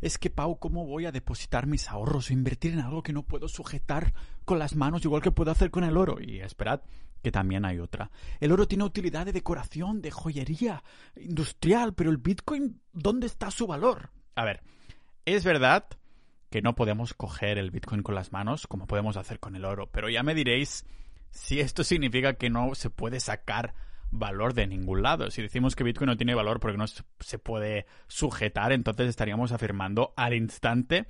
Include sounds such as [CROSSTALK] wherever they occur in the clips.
es que, Pau, ¿cómo voy a depositar mis ahorros o invertir en algo que no puedo sujetar con las manos igual que puedo hacer con el oro? Y esperad, que también hay otra. El oro tiene utilidad de decoración, de joyería, industrial, pero el Bitcoin, ¿dónde está su valor? A ver, es verdad que no podemos coger el Bitcoin con las manos como podemos hacer con el oro, pero ya me diréis si esto significa que no se puede sacar valor de ningún lado. Si decimos que Bitcoin no tiene valor porque no se puede sujetar, entonces estaríamos afirmando al instante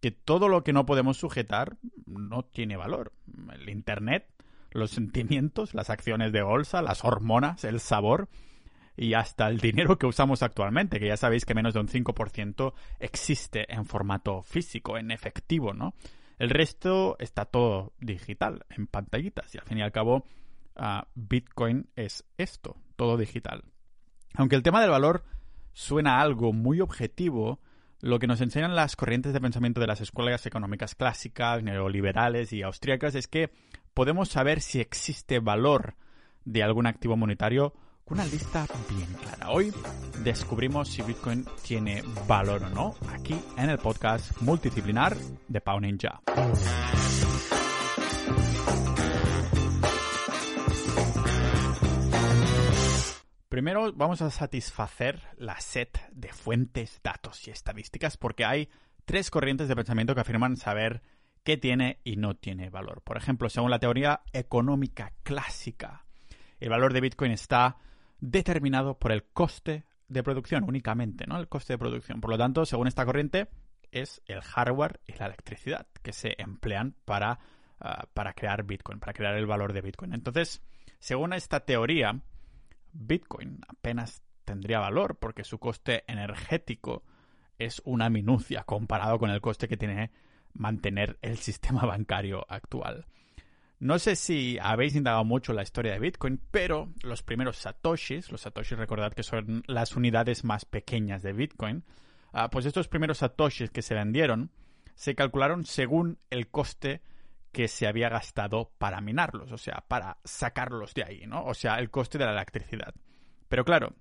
que todo lo que no podemos sujetar no tiene valor. El Internet, los sentimientos, las acciones de bolsa, las hormonas, el sabor y hasta el dinero que usamos actualmente, que ya sabéis que menos de un 5% existe en formato físico, en efectivo, ¿no? El resto está todo digital, en pantallitas, y al fin y al cabo Bitcoin es esto, todo digital. Aunque el tema del valor suena algo muy objetivo, lo que nos enseñan las corrientes de pensamiento de las escuelas económicas clásicas, neoliberales y austríacas es que podemos saber si existe valor de algún activo monetario con una lista bien clara. Hoy descubrimos si Bitcoin tiene valor o no aquí en el podcast multidisciplinar de Pau Ninja. Primero vamos a satisfacer la set de fuentes, datos y estadísticas porque hay tres corrientes de pensamiento que afirman saber qué tiene y no tiene valor. Por ejemplo, según la teoría económica clásica, el valor de Bitcoin está determinado por el coste de producción únicamente, ¿no? El coste de producción. Por lo tanto, según esta corriente, es el hardware y la electricidad que se emplean para, ah, para crear Bitcoin, para crear el valor de Bitcoin. Entonces, según esta teoría, Bitcoin apenas tendría valor porque su coste energético es una minucia comparado con el coste que tiene mantener el [LAUGHS] sistema bancario actual. No sé si habéis indagado mucho la historia de Bitcoin, pero los primeros satoshis, los satoshis recordad que son las unidades más pequeñas de Bitcoin, ah, pues estos primeros satoshis que se vendieron se calcularon según el coste que se había gastado para minarlos, o sea, para sacarlos de ahí, ¿no? O sea, el coste de la electricidad. Pero claro,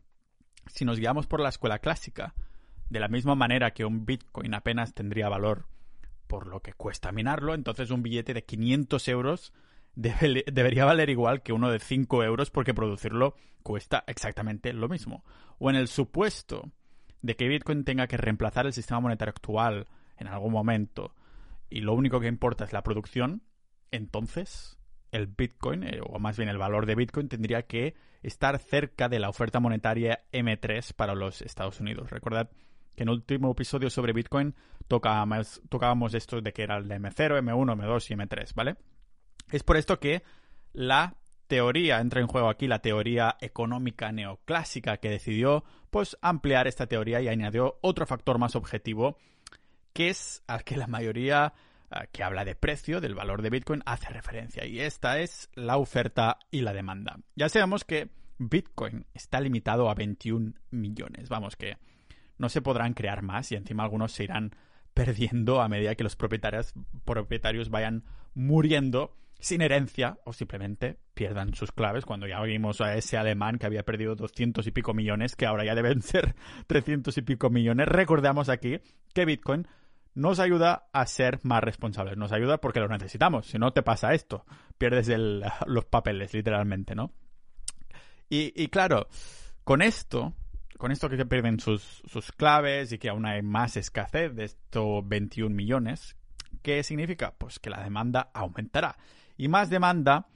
si nos guiamos por la escuela clásica, de la misma manera que un Bitcoin apenas tendría valor por lo que cuesta minarlo, entonces un billete de 500 euros debería valer igual que uno de 5 euros porque producirlo cuesta exactamente lo mismo. O en el supuesto de que Bitcoin tenga que reemplazar el sistema monetario actual en algún momento y lo único que importa es la producción, entonces el Bitcoin, eh, o más bien el valor de Bitcoin, tendría que estar cerca de la oferta monetaria M3 para los Estados Unidos. Recordad que en el último episodio sobre Bitcoin tocábamos, tocábamos esto de que era el M0, M1, M2 y M3, ¿vale? Es por esto que la teoría, entra en juego aquí la teoría económica neoclásica que decidió pues ampliar esta teoría y añadió otro factor más objetivo que es al que la mayoría ah, que habla de precio, del valor de Bitcoin, hace referencia. Y esta es la oferta y la demanda. Ya sabemos que Bitcoin está limitado a 21 millones. Vamos, que no se podrán crear más y encima algunos se irán perdiendo a medida que los propietarios, propietarios vayan muriendo sin herencia o simplemente pierdan sus claves. Cuando ya vimos a ese alemán que había perdido 200 y pico millones, que ahora ya deben [LAUGHS] ser 300 y pico millones, recordamos aquí que Bitcoin nos ayuda a ser más responsables. Nos ayuda porque lo necesitamos. Si no te pasa esto, pierdes [LAUGHS] los papeles, literalmente, ¿no? Y, claro, con esto, con esto que se pierden sus, sus claves y que aún hay más escasez de estos 21 millones, ¿qué significa? Pues que la demanda aumentará. Y más demanda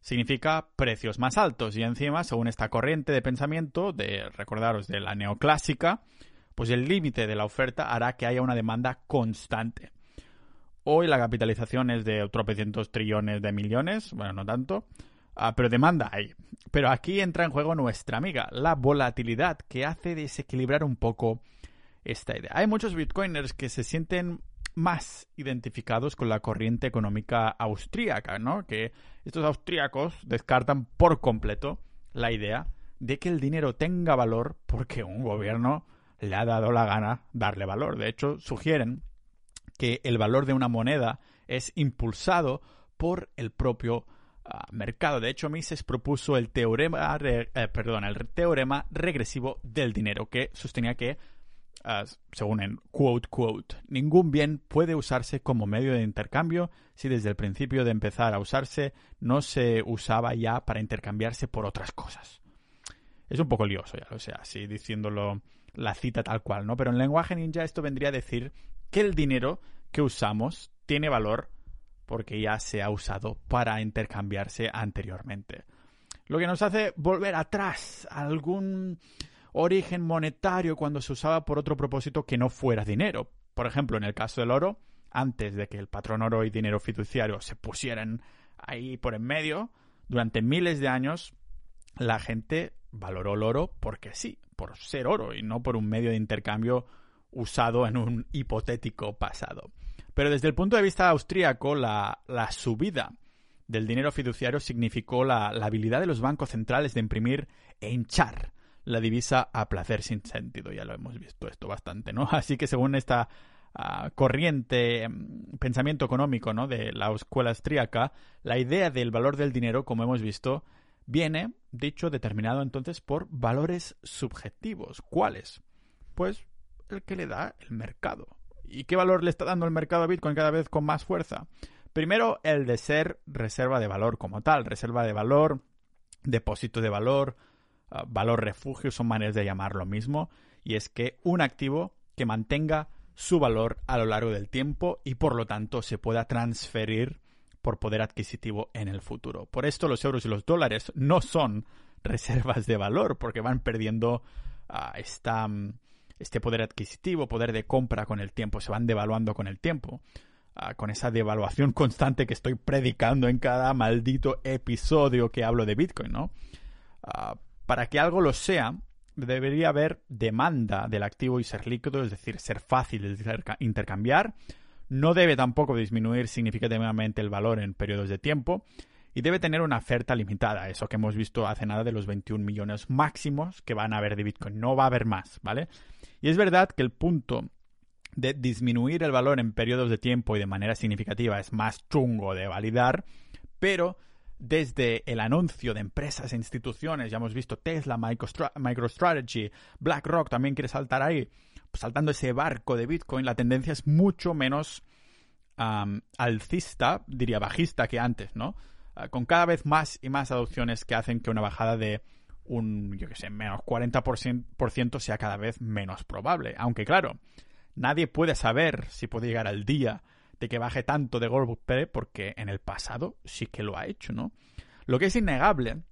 significa precios más altos. Y encima, según esta corriente de pensamiento, de recordaros de la neoclásica, pues el límite de la oferta hará que haya una demanda constante. Hoy la capitalización es de tropecientos trillones de millones, bueno, no tanto, ah, pero demanda hay. Pero aquí entra en juego nuestra amiga, la volatilidad, que hace desequilibrar un poco esta idea. Hay muchos bitcoiners que se sienten más identificados con la corriente económica austríaca, ¿no? Que estos austríacos descartan por completo la idea de que el dinero tenga valor porque un gobierno le ha dado la gana darle valor. De hecho, sugieren que el valor de una moneda es impulsado por el propio ah, mercado. De hecho, Mises propuso el teorema, eh, perdón, el teorema regresivo del dinero, que sostenía que según en quote quote, ningún bien puede usarse como medio de intercambio si desde el principio de empezar a usarse no se usaba ya para intercambiarse por otras cosas. Es un poco lioso, ya lo sé, así diciéndolo la cita tal cual, ¿no? Pero en lenguaje ninja esto vendría a decir que el dinero que usamos tiene valor porque ya se ha usado para intercambiarse anteriormente. Lo que nos hace volver atrás a algún origen monetario cuando se usaba por otro propósito que no fuera dinero. Por ejemplo, en el caso del oro, antes de que el patrón oro y dinero fiduciario se pusieran ahí por en medio, durante miles de años la gente valoró el oro porque sí, por ser oro y no por un medio de intercambio usado en un hipotético pasado. Pero desde el punto de vista austríaco, la, subida del dinero fiduciario significó la, habilidad de los bancos centrales de imprimir e hinchar la divisa a placer sin sentido. Ya lo hemos visto esto bastante, ¿no? [LAUGHS] Así que según esta ah, corriente, em, pensamiento económico, ¿no? De la escuela austríaca, la idea del valor del dinero, como hemos visto, viene, dicho, determinado entonces por valores subjetivos. ¿Cuáles? Pues el que le da el mercado. ¿Y qué valor le está dando el mercado a Bitcoin cada vez con más fuerza? Primero, el de ser reserva de valor como tal. Reserva de valor, depósito de valor, ah, valor refugio, son maneras de llamar lo mismo. Y es que un activo que mantenga su valor a lo largo del tiempo y por lo tanto se pueda transferir por poder adquisitivo en el futuro. Por esto los euros y los dólares no son [LAUGHS] reservas de valor porque van perdiendo ah, mm, este poder adquisitivo, poder de compra con el tiempo, se van devaluando con el tiempo. Ah, con esa devaluación constante que estoy predicando en cada maldito episodio que hablo de Bitcoin, ¿no? Ah, para que algo lo sea, debería haber demanda del activo y ser líquido, es decir, ser fácil de intercambiar, no debe tampoco disminuir significativamente el valor en periodos de tiempo y debe tener una oferta limitada, eso que hemos visto hace nada de los 21 millones máximos que van a haber de Bitcoin, no va a haber más, ¿vale? Y es verdad que el punto de disminuir el valor en periodos de tiempo y de manera significativa es más chungo de validar, pero desde el anuncio de empresas e instituciones, ya hemos visto Tesla, MicroStrategy, BlackRock también quiere saltar ahí, saltando ese barco de Bitcoin, la tendencia es mucho menos alcista, diría bajista que antes, ¿no? Ah, con cada vez más y más adopciones que hacen que una bajada de un, yo qué sé, menos 40% sea cada vez menos probable. Aunque claro, nadie puede saber si puede llegar al día de que baje tanto de golpe porque en el pasado sí que lo ha hecho, ¿no? Lo que es innegable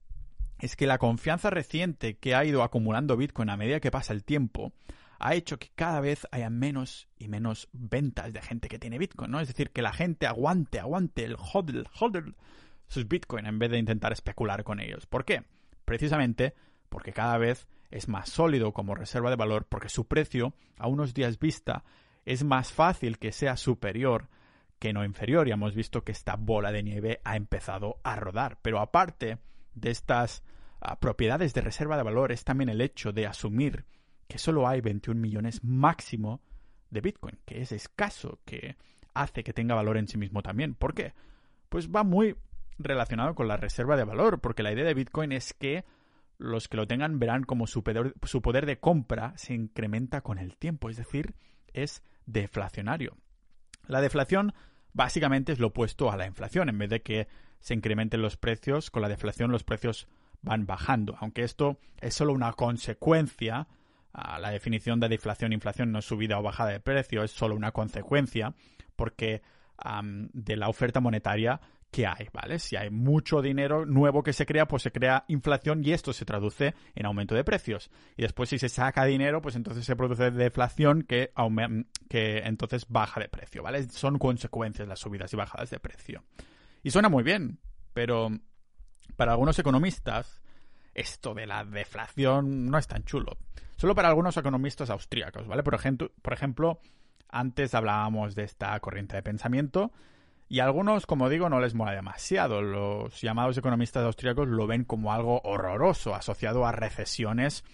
es que la confianza reciente que ha ido acumulando Bitcoin a medida que pasa el tiempo ha hecho que cada vez haya menos y menos ventas de gente que tiene Bitcoin, ¿no? Es decir, que la gente aguante, aguante el hodl, hodl sus Bitcoin en vez de intentar especular con ellos. ¿Por qué? Precisamente porque cada vez es más sólido como reserva de valor porque su precio a unos días vista es más fácil que sea superior que no inferior. Ya hemos visto que esta bola de nieve ha empezado a rodar. Pero aparte de estas ah, propiedades de reserva de valor es también el hecho de asumir que solo hay 21 millones máximo de Bitcoin, que es escaso, que hace que tenga valor en sí mismo también. ¿Por qué? Pues va muy relacionado con la reserva de valor, porque la idea de Bitcoin es que los que lo tengan verán como su poder, su poder de compra se incrementa con el tiempo, es decir, es deflacionario. La deflación básicamente es lo opuesto a la inflación, en vez de que se incrementen los precios, con la deflación los precios van bajando, aunque esto es solo una consecuencia la definición de deflación e inflación no es subida o bajada de precio, es solo una consecuencia porque de la oferta monetaria que hay, ¿vale? Si hay mucho dinero nuevo que se crea, pues se crea inflación y esto se traduce en aumento de precios. Y después si se saca dinero, pues entonces se produce deflación que, que entonces baja de precio, ¿vale? Son consecuencias las subidas y bajadas de precio. Y suena muy bien, pero para algunos economistas esto de la deflación no es tan chulo. Solo para algunos economistas austríacos, ¿vale? Por ejemplo, por ejemplo, antes hablábamos de esta corriente de pensamiento y a algunos, como digo, no les mola demasiado. Los llamados economistas austríacos lo ven como algo horroroso, asociado a recesiones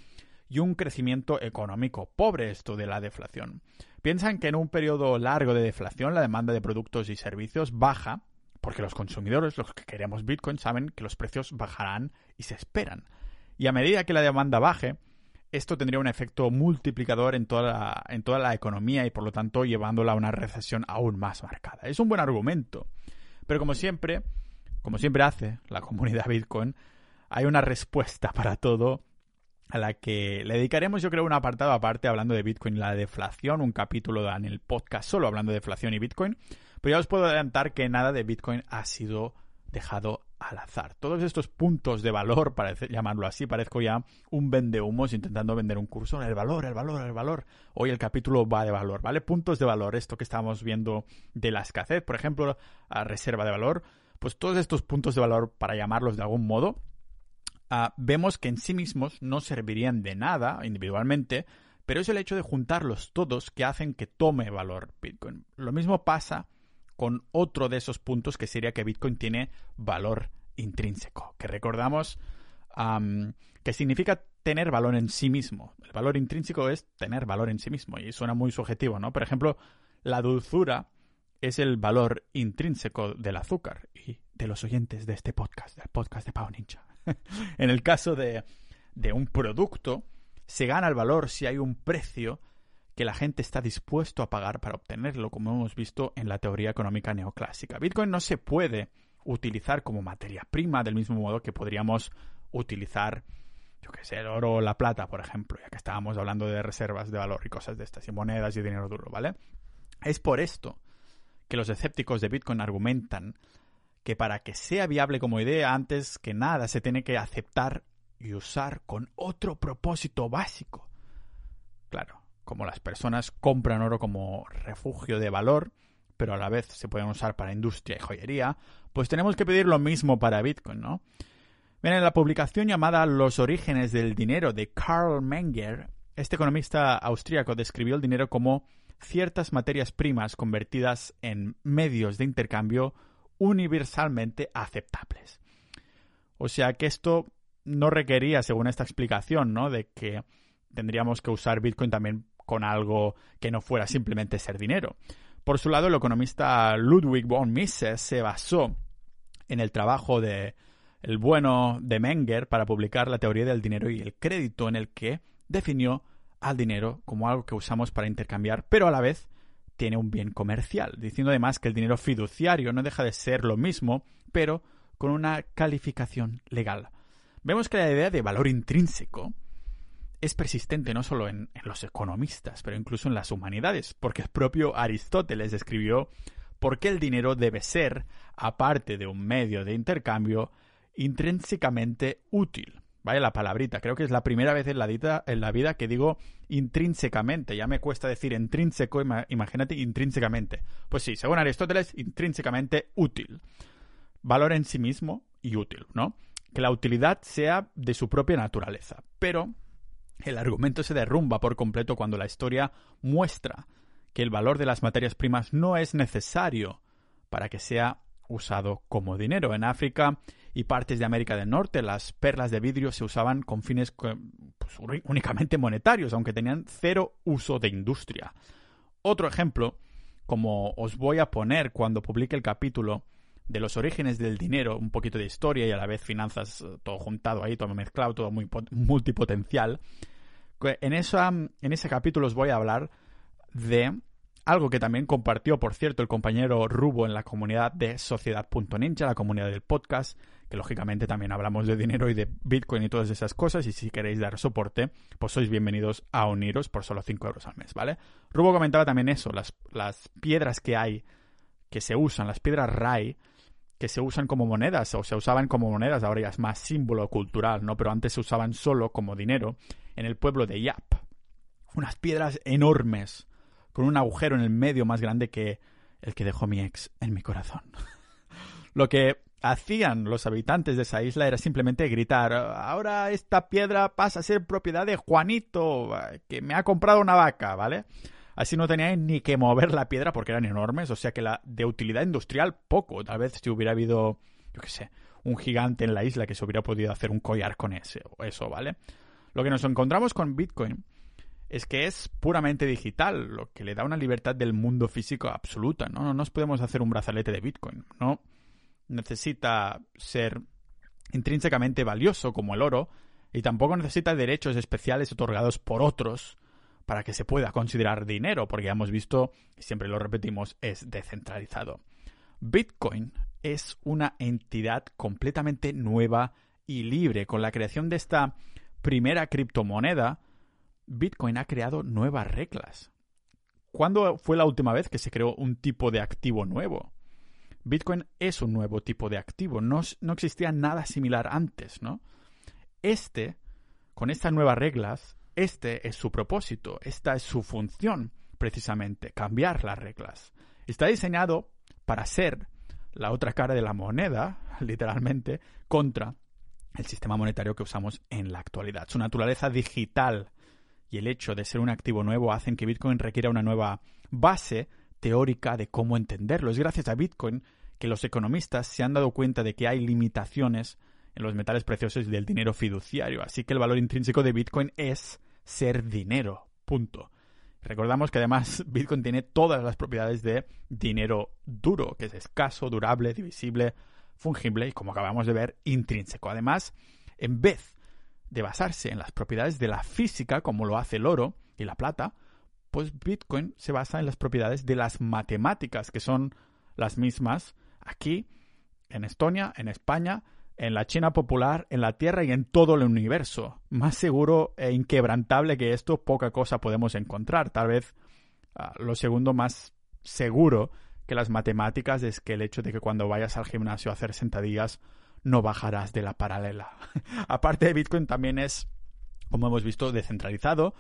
y un crecimiento económico pobre esto de la deflación. Piensan que en un periodo largo de deflación la demanda de productos y servicios baja porque los consumidores, los que queremos Bitcoin, saben que los precios bajarán y se esperan. Y a medida que la demanda baje, esto tendría un efecto multiplicador en toda, la, en toda la economía y por lo tanto llevándola a una recesión aún más marcada. Es un buen argumento. Pero como siempre, como siempre hace la comunidad Bitcoin, hay una respuesta para todo a la que le dedicaremos yo creo un apartado aparte hablando de Bitcoin y la deflación, un capítulo en el podcast solo hablando de deflación y Bitcoin. Pero ya os puedo adelantar que nada de Bitcoin ha sido dejado al azar. Todos estos puntos de valor, para llamarlo así, parezco ya un vendehumos intentando vender un curso. El valor, el valor, el valor. Hoy el capítulo va de valor, ¿vale? Puntos de valor, esto que estábamos viendo de la escasez, por ejemplo, a reserva de valor. Pues todos estos puntos de valor, para llamarlos de algún modo, ah, vemos que en sí mismos no servirían de nada individualmente, pero es el hecho de juntarlos todos que hacen que tome valor Bitcoin. Lo mismo pasa con otro de esos puntos que sería que Bitcoin tiene valor intrínseco, que recordamos que significa tener valor en sí mismo. El valor intrínseco es tener valor en sí mismo y suena muy subjetivo, ¿no? Por ejemplo, la dulzura es el valor intrínseco del azúcar y de los oyentes de este podcast, del podcast de Pau Ninja. [LAUGHS] en el caso de, de un producto, se gana el valor si hay un precio que la gente está dispuesto a pagar para obtenerlo, como hemos visto en la teoría económica neoclásica. Bitcoin no se puede utilizar como materia prima del mismo modo que podríamos utilizar, yo qué sé, el oro o la plata, por ejemplo, ya que estábamos hablando de reservas de valor y cosas de estas, y monedas y dinero duro, ¿vale? Es por esto que los escépticos de Bitcoin argumentan que para que sea viable como idea, antes que nada se tiene que aceptar y usar con otro propósito básico. Claro, como las personas compran oro como refugio de valor, pero a la vez se pueden usar para industria y joyería, pues tenemos que pedir lo mismo para Bitcoin, ¿no? Bien, en la publicación llamada Los orígenes del dinero de Karl Menger, este economista austríaco describió el dinero como ciertas materias primas convertidas en medios de intercambio universalmente aceptables. O sea que esto no requería, según esta explicación, ¿no? De que tendríamos que usar Bitcoin también con algo que no fuera simplemente ser dinero. Por su lado, el economista Ludwig von Mises se basó en el trabajo de el bueno de Menger para publicar la teoría del dinero y el crédito en el que definió al dinero como algo que usamos para intercambiar, pero a la vez tiene un bien comercial, diciendo además que el dinero fiduciario no deja de ser lo mismo, pero con una calificación legal. Vemos que la idea de valor intrínseco es persistente no solo en, los economistas, pero incluso en las humanidades, porque el propio Aristóteles describió por qué el dinero debe ser, aparte de un medio de intercambio, intrínsecamente útil. Vaya la palabrita, creo que es la primera vez en la, en la vida que digo intrínsecamente. Ya me cuesta decir intrínseco, imagínate intrínsecamente. Pues sí, según Aristóteles, intrínsecamente útil. Valor en sí mismo y útil, ¿no? Que la utilidad sea de su propia naturaleza. Pero el argumento se derrumba por completo cuando la historia muestra que el valor de las materias primas no es necesario para que sea usado como dinero. En África y partes de América del Norte, las perlas de vidrio se usaban con fines pues, únicamente monetarios, aunque tenían cero uso de industria. Otro ejemplo, como os voy a poner cuando publique el capítulo de los orígenes del dinero, un poquito de historia y a la vez finanzas, eh, todo juntado ahí, todo mezclado, todo muy multipotencial. En, esa, en ese capítulo os voy a hablar de algo que también compartió, por cierto, el compañero Rubo en la comunidad de Sociedad.ninja, la comunidad del podcast, que lógicamente también hablamos de dinero y de Bitcoin y todas esas cosas, y si queréis dar soporte, pues sois bienvenidos a uniros por solo 5 euros al mes, ¿vale? Rubo comentaba también eso, las, las piedras que hay, que se usan, las piedras RAI, que se usan como monedas o se usaban como monedas, ahora ya es más símbolo cultural, ¿no? Pero antes se usaban solo como dinero en el pueblo de Yap. Unas piedras enormes con un agujero en el medio más grande que el que dejó mi ex en mi corazón. [LAUGHS] Lo que hacían los habitantes de esa isla era simplemente gritar, ahora esta piedra pasa a ser propiedad de Juanito, que me ha comprado una vaca, ¿vale? Así no tenían ni que mover la piedra porque eran enormes, o sea que la de utilidad industrial poco. Tal vez si hubiera habido, yo qué sé, un gigante en la isla que se hubiera podido hacer un collar con ese o eso, ¿vale? Lo que nos encontramos con Bitcoin es que es puramente digital, lo que le da una libertad del mundo físico absoluta, ¿no? No nos podemos hacer un brazalete de Bitcoin, ¿no? Necesita ser intrínsecamente valioso como el oro, y tampoco necesita derechos especiales otorgados por otros para que se pueda considerar dinero, porque ya hemos visto, y siempre lo repetimos, es descentralizado. Bitcoin es una entidad completamente nueva y libre. Con la creación de esta primera criptomoneda, Bitcoin ha creado nuevas reglas. ¿Cuándo fue la última vez que se creó un tipo de activo nuevo? Bitcoin es un nuevo tipo de activo, no, no existía nada similar antes, ¿no? Este, con estas nuevas reglas, este es su propósito, esta es su función, precisamente, cambiar las reglas. Está diseñado para ser la otra cara de la moneda, [LAUGHS] literalmente, contra el sistema monetario que usamos en la actualidad. Su naturaleza digital y el hecho de ser un activo nuevo hacen que Bitcoin requiera una nueva base teórica de cómo entenderlo. Es gracias a Bitcoin que los economistas se han dado cuenta de que hay limitaciones en los metales preciosos y del dinero fiduciario. Así que el valor intrínseco de Bitcoin es ser dinero. Punto. Recordamos que además [LAUGHS] Bitcoin tiene todas las propiedades de dinero duro, que es escaso, durable, divisible, fungible y, como acabamos de ver, intrínseco. Además, en vez de basarse en las propiedades de la física, como lo hace el oro y la plata, pues Bitcoin se basa en las propiedades de las matemáticas, que son las mismas aquí, en Estonia, en España, en la China popular, en la Tierra y en todo el universo. Más seguro e inquebrantable que esto, poca cosa podemos encontrar. Tal vez ah, lo segundo más seguro que las matemáticas es que el hecho de que cuando vayas al gimnasio a hacer sentadillas no bajarás de la paralela. [LAUGHS] Aparte de Bitcoin también es, como hemos visto, descentralizado,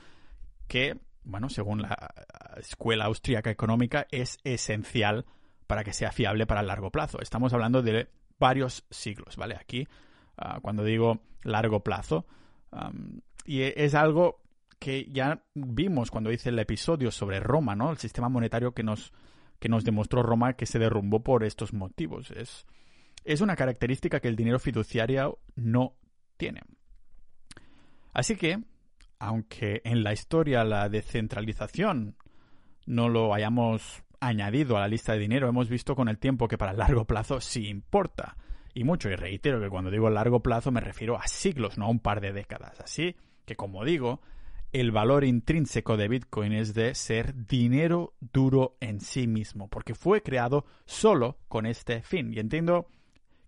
que, bueno, según la Escuela Austríaca Económica, es esencial para que sea fiable para el largo plazo. Estamos hablando de varios siglos, ¿vale? Aquí, ah, cuando digo largo plazo, y es algo que ya vimos cuando hice el episodio sobre Roma, ¿no? El sistema monetario que nos, que nos demostró Roma que se derrumbó por estos motivos. Es, es una característica que el dinero fiduciario no tiene. Así que, aunque en la historia la descentralización no lo hayamos añadido a la lista de dinero, hemos visto con el tiempo que para el largo plazo sí importa. Y mucho, y reitero que cuando digo largo plazo me refiero a siglos, no a un par de décadas. Así que, como digo, el valor intrínseco de Bitcoin es de ser dinero duro en sí mismo, porque fue creado solo con este fin. Y entiendo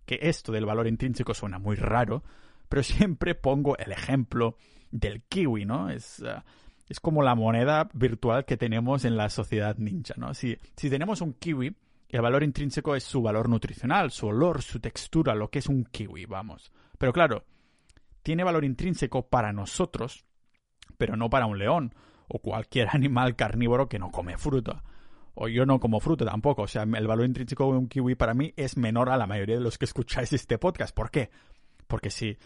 que esto del valor intrínseco suena muy raro, pero [LAUGHS] siempre pongo el ejemplo del kiwi, ¿no? Es, uh, es como la moneda virtual que tenemos en la sociedad ninja, ¿no? Si, si tenemos un kiwi, el valor intrínseco es su valor nutricional, su olor, su textura, lo que es un kiwi, vamos. Pero claro, tiene valor intrínseco para nosotros, pero no para un león o cualquier [LAUGHS] animal carnívoro que no come fruta. O yo no como fruta tampoco. O sea, el valor intrínseco de un kiwi para mí es menor a la mayoría de los que escucháis este podcast. ¿Por qué? Porque si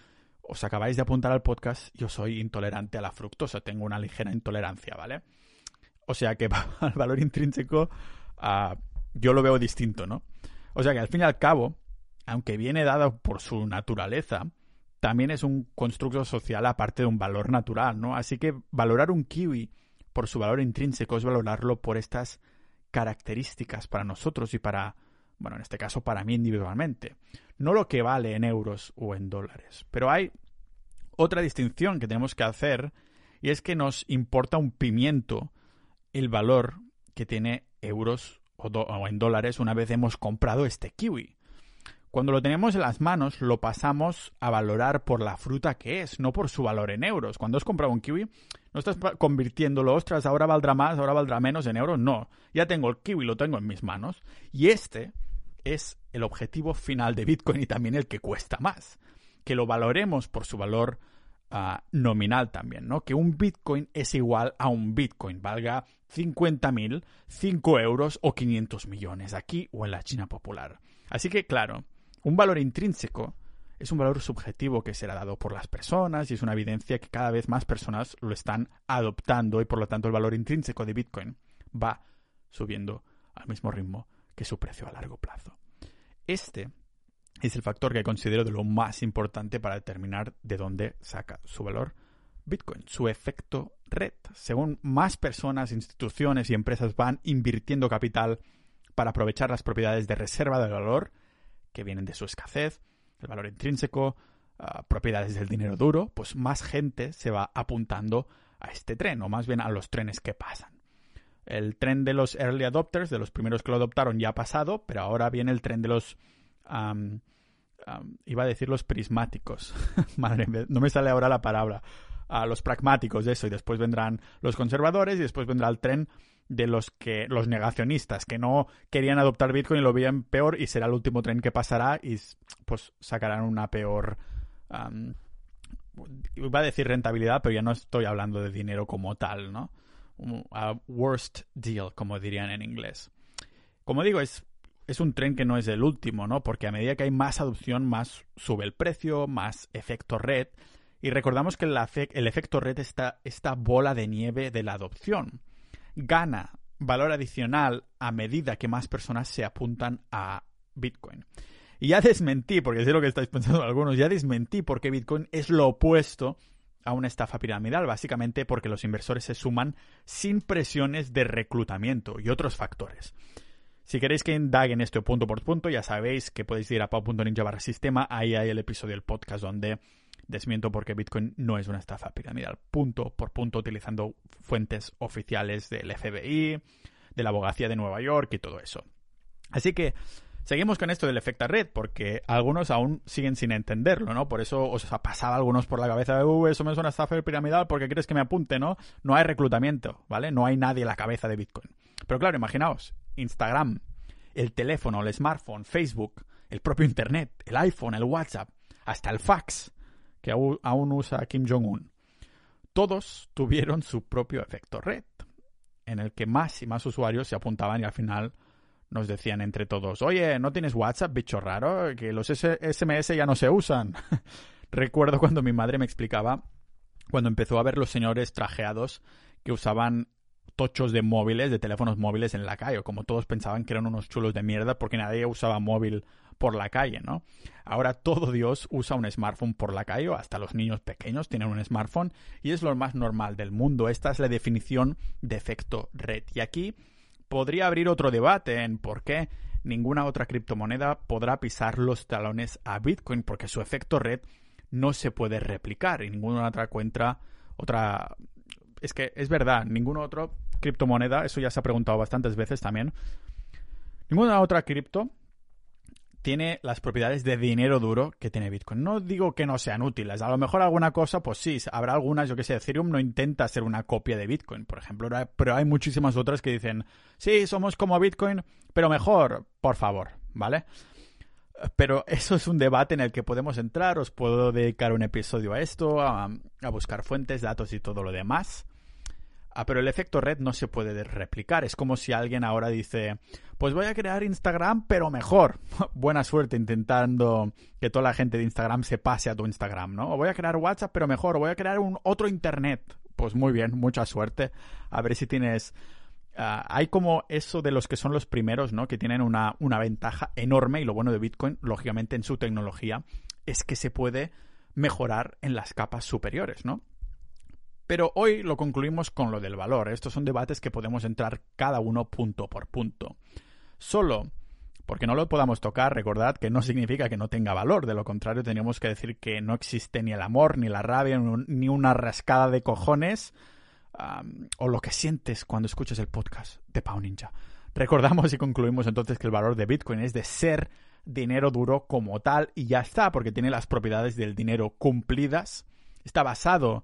os acabáis de apuntar al podcast, yo soy intolerante a la fructosa, tengo una ligera intolerancia, ¿vale? O sea que [LAUGHS] al valor intrínseco uh, yo lo veo distinto, ¿no? O sea que al fin y al cabo, aunque viene dado por su naturaleza, también es un constructo social aparte de un valor natural, ¿no? Así que valorar un kiwi por su valor intrínseco es valorarlo por estas características para nosotros y para, bueno, en este caso para mí individualmente no lo que vale en euros o en dólares. Pero hay otra distinción que tenemos que hacer y es que nos importa un pimiento el valor que tiene euros o, en dólares una vez hemos comprado este kiwi. Cuando lo tenemos en las manos, lo pasamos a valorar por la fruta que es, no por su valor en euros. Cuando has comprado un kiwi, no estás convirtiéndolo, ostras, ahora valdrá más, ahora valdrá menos en euros. No, ya tengo el kiwi, lo tengo en mis manos. Y este es el objetivo final de Bitcoin y también el que cuesta más. Que lo valoremos por su valor ah, nominal también, ¿no? Que un Bitcoin es igual a un Bitcoin, valga 50.000, 5 euros o 500 millones, aquí o en la China popular. Así que, claro, un valor intrínseco es un valor subjetivo que será dado por las personas y es una evidencia que cada vez más personas lo están adoptando y por lo tanto el valor intrínseco de Bitcoin va subiendo al mismo ritmo que su precio a largo plazo. Este es el factor que considero de lo más importante para determinar de dónde saca su valor Bitcoin, su efecto red. Según más personas, instituciones y empresas van invirtiendo capital para aprovechar las propiedades de reserva de valor que vienen de su escasez, el valor intrínseco, ah, propiedades del dinero duro, pues más gente se va apuntando a este tren, o más bien a los trenes que pasan. El tren de los early adopters, de los primeros que lo adoptaron, ya ha pasado, pero ahora viene el tren de los... iba a decir los prismáticos. [LAUGHS] Madre no me sale ahora la palabra. A los pragmáticos de eso, y después vendrán los conservadores, y después vendrá el tren de los que los negacionistas que no querían adoptar Bitcoin y lo veían peor y será el último tren que pasará y pues sacarán una peor iba a decir rentabilidad pero ya no estoy hablando de dinero como tal no a worst deal, como dirían en inglés. Como digo, es, es un tren que no es el último, ¿no? Porque a medida que hay más adopción, más sube el precio, más efecto red. Y recordamos que el, efecto red está esta bola de nieve de la adopción. Gana valor adicional a medida que más personas se apuntan a Bitcoin. Y ya desmentí, porque sé lo que estáis pensando [LAUGHS] algunos, ya desmentí porque Bitcoin es lo opuesto a una estafa piramidal, básicamente porque los inversores se suman sin presiones de reclutamiento y otros factores. Si queréis que indaguen esto punto por punto, ya sabéis que podéis ir a pau.ninja barra sistema, ahí hay el episodio del podcast donde desmiento porque Bitcoin no es una estafa piramidal, punto por punto, utilizando fuentes oficiales del FBI, de la abogacía de Nueva York y todo eso. Así que Seguimos con esto del efecto red, porque algunos aún siguen sin entenderlo, ¿no? Por eso os ha pasado a algunos por la cabeza de, uh, eso me suena a estafa piramidal porque crees que me apunte, ¿no? No hay reclutamiento, ¿vale? No hay nadie en la cabeza de Bitcoin. Pero claro, imaginaos, Instagram, el teléfono, el smartphone, Facebook, el propio Internet, el iPhone, el WhatsApp, hasta el fax, que aún usa Kim Jong-un. Todos tuvieron su propio efecto red, en el que más y más usuarios se apuntaban y al final nos decían entre todos, oye, ¿no tienes WhatsApp, bicho raro? Que los SMS ya no se usan. [LAUGHS] Recuerdo cuando mi madre me explicaba, cuando empezó a ver los señores trajeados que usaban tochos de móviles, de teléfonos móviles en la calle, como todos pensaban que eran unos chulos de mierda porque nadie usaba móvil por la calle, ¿no? Ahora todo Dios usa un smartphone por la calle, hasta los niños pequeños tienen un smartphone y es lo más normal del mundo. Esta es la definición de efecto red. Y aquí podría abrir otro debate en por qué ninguna otra criptomoneda podrá pisar los talones a Bitcoin, porque su efecto red no se puede replicar y ninguna otra cuenta, otra... Es que es verdad, ninguna otra criptomoneda, eso ya se ha preguntado bastantes veces también, ninguna otra cripto tiene las propiedades de dinero duro que tiene Bitcoin. No digo que no sean útiles, a lo mejor alguna cosa, pues sí, habrá algunas, yo que sé, Ethereum no intenta ser una copia de Bitcoin, por ejemplo, pero hay muchísimas otras que dicen, sí, somos como Bitcoin, pero mejor, por favor, ¿vale? Pero [LAUGHS] eso es un debate en el que podemos entrar, os puedo dedicar un episodio a esto, a, a buscar fuentes, datos y todo lo demás. Ah, pero el efecto red no se puede replicar. Es como si alguien ahora dice, pues voy a crear Instagram, pero mejor. [LAUGHS] Buena suerte intentando que toda la gente de Instagram se pase a tu Instagram, ¿no? O voy a crear WhatsApp, pero mejor. O voy a crear un otro Internet. Pues muy bien, mucha suerte. A ver si tienes... Ah, hay como eso de los que son los primeros, ¿no? Que tienen una, una ventaja enorme y lo bueno de Bitcoin, lógicamente en su tecnología, es que se puede mejorar en las capas superiores, ¿no? Pero hoy lo concluimos con lo del valor. Estos son debates que podemos entrar cada uno punto por punto. Solo porque no lo podamos tocar, recordad que no significa que no tenga valor. De lo contrario, tendríamos que decir que no existe ni el amor, ni la rabia, ni una rascada de cojones, o lo que sientes cuando escuchas el podcast de Pau Ninja. Recordamos y concluimos entonces que el valor de Bitcoin es de ser dinero duro como tal y ya está, porque tiene las propiedades del dinero cumplidas. Está basado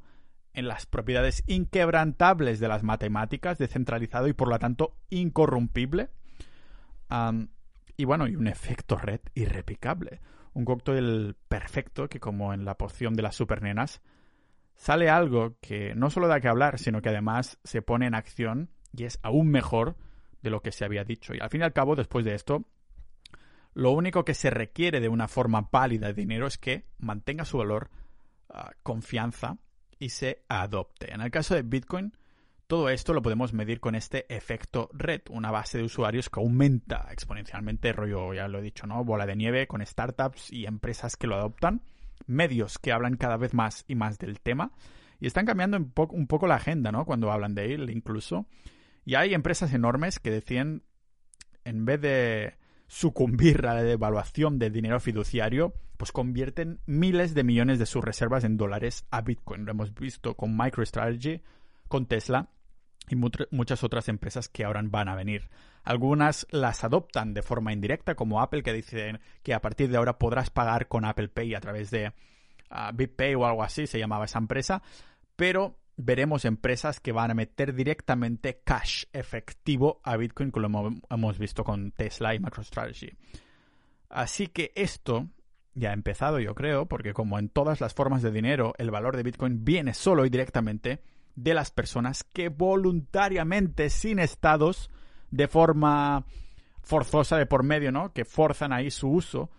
en las propiedades inquebrantables de las matemáticas, descentralizado y por lo tanto incorrumpible. y bueno, y un efecto red irreplicable. Un cóctel perfecto que, como en la poción de las supernenas, sale algo que no solo da que hablar, sino que además se pone en acción y es aún mejor de lo que se había dicho. Y al fin y al cabo, después de esto, lo único que se requiere de una forma válida de dinero es que mantenga su valor, ah, confianza y se adopte. En el caso de Bitcoin, todo esto lo podemos medir con este efecto red, una base de usuarios que aumenta exponencialmente, rollo, ya lo he dicho, ¿no? Bola de nieve con startups y empresas que lo adoptan, medios que hablan cada vez más y más del tema y están cambiando un, un poco la agenda, ¿no? Cuando hablan de él incluso. Y hay empresas enormes que decían, en vez de sucumbir a la devaluación del dinero fiduciario, pues convierten miles de millones de sus reservas en dólares a Bitcoin. Lo hemos visto con MicroStrategy, con Tesla y muchas otras empresas que ahora van a venir. Algunas las adoptan de forma indirecta, como Apple, que dicen que a partir de ahora podrás pagar con Apple Pay a través de uh, BitPay o algo así, se llamaba esa empresa. Pero veremos empresas que van a meter directamente cash efectivo a Bitcoin, como hemos visto con Tesla y MicroStrategy. Así que esto ya ha empezado, yo creo, porque como en todas las formas de dinero, el valor de Bitcoin viene solo y directamente de las personas que voluntariamente, sin estados, de forma forzosa de por medio, ¿no? Que forzan ahí su uso.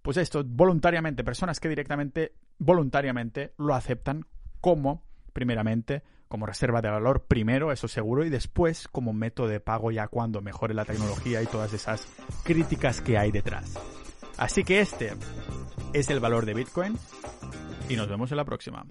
Pues esto, voluntariamente, personas que directamente, voluntariamente lo aceptan como primeramente como reserva de valor primero, eso seguro, y después como método de pago ya cuando mejore la tecnología y todas esas críticas que hay detrás. Así que este es el valor de Bitcoin y nos vemos en la próxima.